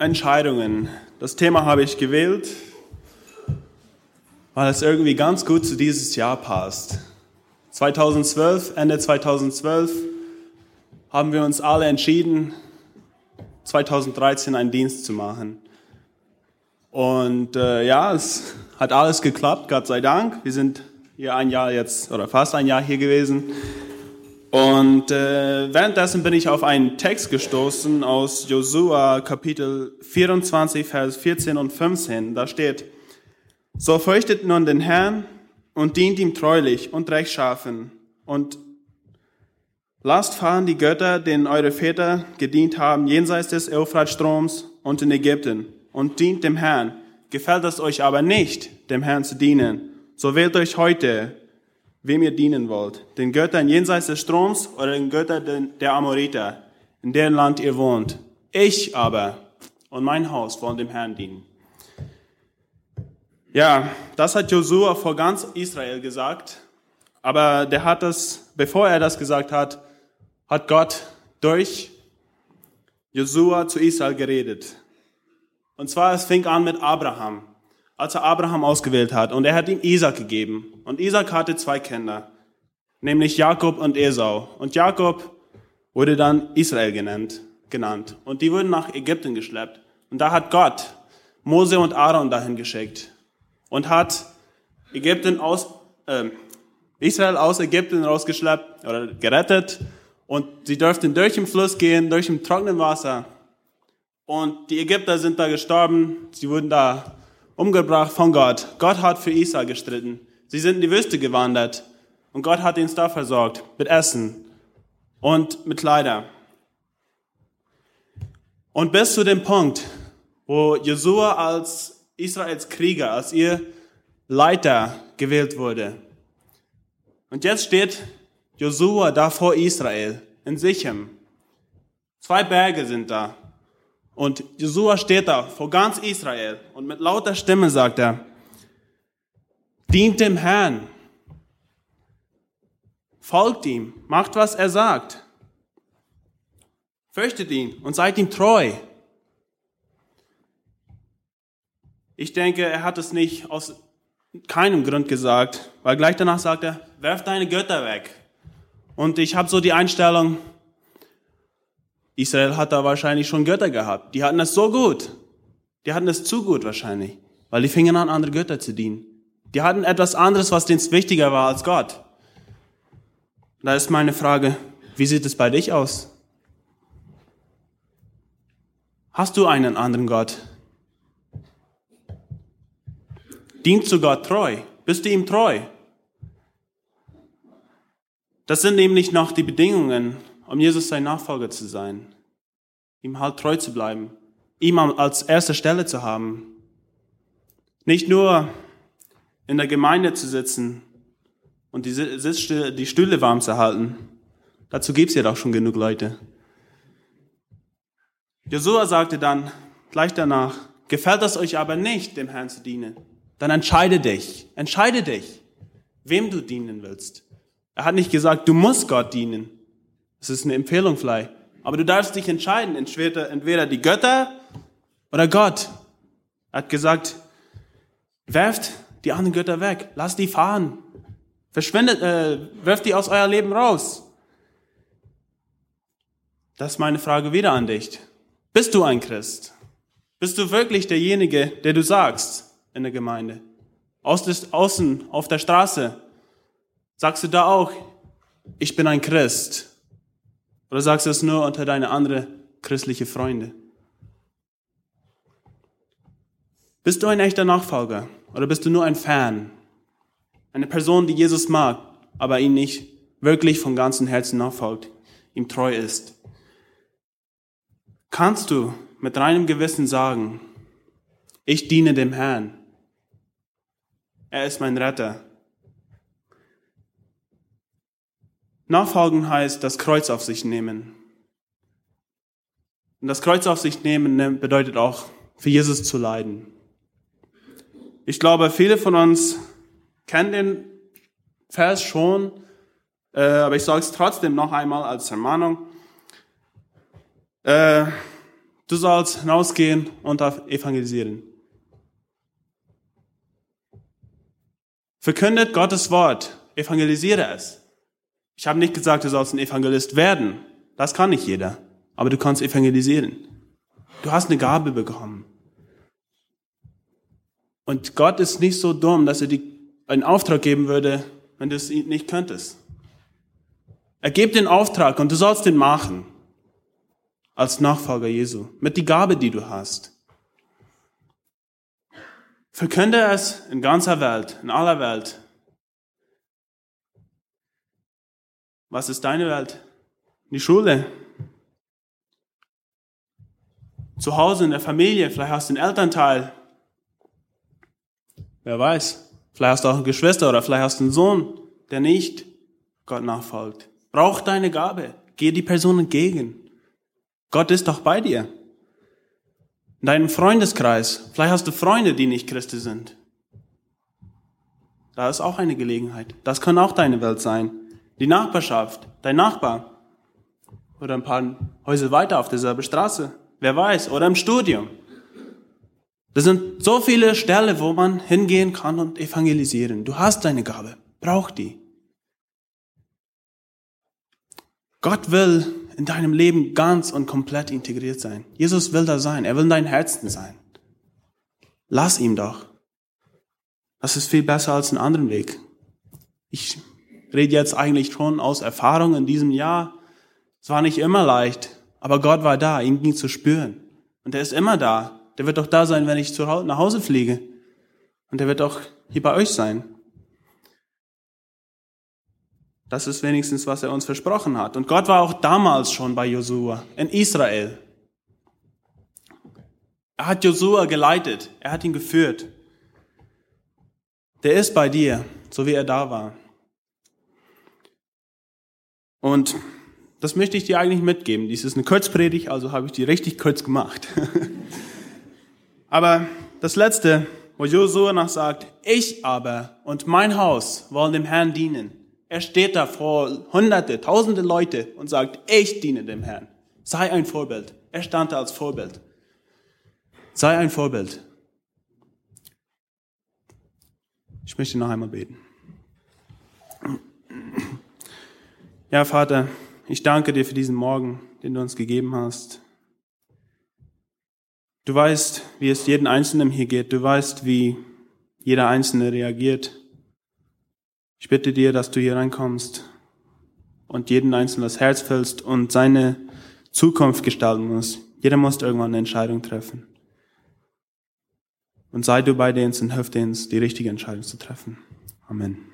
Entscheidungen. Das Thema habe ich gewählt, weil es irgendwie ganz gut zu dieses Jahr passt. 2012, Ende 2012, haben wir uns alle entschieden, 2013 einen Dienst zu machen. Und äh, ja, es hat alles geklappt, Gott sei Dank. Wir sind hier ein Jahr jetzt oder fast ein Jahr hier gewesen. Und äh, währenddessen bin ich auf einen Text gestoßen aus Josua Kapitel 24, Vers 14 und 15. Da steht, so fürchtet nun den Herrn und dient ihm treulich und rechtschaffen und lasst fahren die Götter, denen eure Väter gedient haben, jenseits des Euphratstroms und in Ägypten und dient dem Herrn. Gefällt es euch aber nicht, dem Herrn zu dienen, so wählt euch heute wem ihr dienen wollt, den Göttern jenseits des Stroms oder den Göttern der Amoriter, in deren Land ihr wohnt. Ich aber und mein Haus wollen dem Herrn dienen. Ja, das hat Josua vor ganz Israel gesagt, aber der hat das, bevor er das gesagt hat, hat Gott durch Josua zu Israel geredet. Und zwar, es fing an mit Abraham als er Abraham ausgewählt hat. Und er hat ihm Isaac gegeben. Und Isaac hatte zwei Kinder, nämlich Jakob und Esau. Und Jakob wurde dann Israel genannt, genannt. Und die wurden nach Ägypten geschleppt. Und da hat Gott Mose und Aaron dahin geschickt und hat Ägypten aus, äh, Israel aus Ägypten rausgeschleppt oder gerettet. Und sie dürften durch den Fluss gehen, durch dem trockenen Wasser. Und die Ägypter sind da gestorben. Sie wurden da umgebracht von Gott. Gott hat für Israel gestritten. Sie sind in die Wüste gewandert und Gott hat ihnen da versorgt mit Essen und mit Kleider. Und bis zu dem Punkt, wo Josua als Israels Krieger, als ihr Leiter gewählt wurde. Und jetzt steht Josua da vor Israel in Sichem. Zwei Berge sind da. Und Josua steht da vor ganz Israel und mit lauter Stimme sagt er, dient dem Herrn, folgt ihm, macht, was er sagt, fürchtet ihn und seid ihm treu. Ich denke, er hat es nicht aus keinem Grund gesagt, weil gleich danach sagt er, werf deine Götter weg. Und ich habe so die Einstellung, Israel hat da wahrscheinlich schon Götter gehabt. Die hatten es so gut. Die hatten es zu gut wahrscheinlich, weil die fingen an, andere Götter zu dienen. Die hatten etwas anderes, was denen wichtiger war als Gott. Da ist meine Frage, wie sieht es bei dich aus? Hast du einen anderen Gott? Dienst du Gott treu? Bist du ihm treu? Das sind nämlich noch die Bedingungen, um Jesus sein Nachfolger zu sein, ihm halt treu zu bleiben, ihm als erste Stelle zu haben. Nicht nur in der Gemeinde zu sitzen und die, Sitzstühle, die Stühle warm zu halten. Dazu gibt's ja doch schon genug Leute. Josua sagte dann gleich danach, gefällt es euch aber nicht, dem Herrn zu dienen, dann entscheide dich, entscheide dich, wem du dienen willst. Er hat nicht gesagt, du musst Gott dienen. Es ist eine Empfehlung vielleicht. Aber du darfst dich entscheiden, entweder die Götter oder Gott. Er hat gesagt, werft die anderen Götter weg, lasst die fahren, verschwindet, äh, werft die aus euer Leben raus. Das ist meine Frage wieder an dich. Bist du ein Christ? Bist du wirklich derjenige, der du sagst in der Gemeinde? Außen, auf der Straße, sagst du da auch, ich bin ein Christ? Oder sagst du es nur unter deine andere christliche Freunde? Bist du ein echter Nachfolger oder bist du nur ein Fan? Eine Person, die Jesus mag, aber ihn nicht wirklich von ganzem Herzen nachfolgt, ihm treu ist. Kannst du mit reinem Gewissen sagen, ich diene dem Herrn. Er ist mein Retter. Nachfolgen heißt das Kreuz auf sich nehmen. Und das Kreuz auf sich nehmen ne, bedeutet auch, für Jesus zu leiden. Ich glaube, viele von uns kennen den Vers schon, äh, aber ich sage es trotzdem noch einmal als Ermahnung. Äh, Du sollst rausgehen und evangelisieren. Verkündet Gottes Wort, evangelisiere es. Ich habe nicht gesagt, du sollst ein Evangelist werden. Das kann nicht jeder. Aber du kannst evangelisieren. Du hast eine Gabe bekommen. Und Gott ist nicht so dumm, dass er dir einen Auftrag geben würde, wenn du es nicht könntest. Er gibt den Auftrag und du sollst den machen. Als Nachfolger Jesu. Mit die Gabe, die du hast. Verkünde es in ganzer Welt, in aller Welt. Was ist deine Welt? Die Schule. Zu Hause in der Familie, vielleicht hast du einen Elternteil. Wer weiß. Vielleicht hast du auch eine Geschwister oder vielleicht hast du einen Sohn, der nicht Gott nachfolgt. Brauch deine Gabe. Geh die Person entgegen. Gott ist doch bei dir in deinem Freundeskreis. Vielleicht hast du Freunde, die nicht Christen sind. Da ist auch eine Gelegenheit. Das kann auch deine Welt sein. Die Nachbarschaft, dein Nachbar. Oder ein paar Häuser weiter auf derselben Straße. Wer weiß. Oder im Studium. Das sind so viele Stellen, wo man hingehen kann und evangelisieren. Du hast deine Gabe. Brauch die. Gott will in deinem Leben ganz und komplett integriert sein. Jesus will da sein. Er will in deinem Herzen sein. Lass ihm doch. Das ist viel besser als einen anderen Weg. Ich rede jetzt eigentlich schon aus Erfahrung in diesem Jahr. Es war nicht immer leicht, aber Gott war da, ihn ging zu spüren. Und er ist immer da. Der wird doch da sein, wenn ich nach Hause fliege. Und er wird auch hier bei euch sein. Das ist wenigstens, was er uns versprochen hat. Und Gott war auch damals schon bei Josua in Israel. Er hat Josua geleitet, er hat ihn geführt. Der ist bei dir, so wie er da war. Und das möchte ich dir eigentlich mitgeben. Dies ist eine Kurzpredigt, also habe ich die richtig kurz gemacht. aber das letzte, wo Josua noch sagt, ich aber und mein Haus wollen dem Herrn dienen. Er steht da vor hunderte, tausende Leute und sagt, ich diene dem Herrn. Sei ein Vorbild. Er stand da als Vorbild. Sei ein Vorbild. Ich möchte noch einmal beten. Ja, Vater, ich danke dir für diesen Morgen, den du uns gegeben hast. Du weißt, wie es jedem Einzelnen hier geht. Du weißt, wie jeder Einzelne reagiert ich bitte dir, dass du hier reinkommst und jeden Einzelnen das Herz füllst und seine Zukunft gestalten musst. Jeder muss irgendwann eine Entscheidung treffen. Und sei du bei denen und hilf denen, die richtige Entscheidung zu treffen. Amen.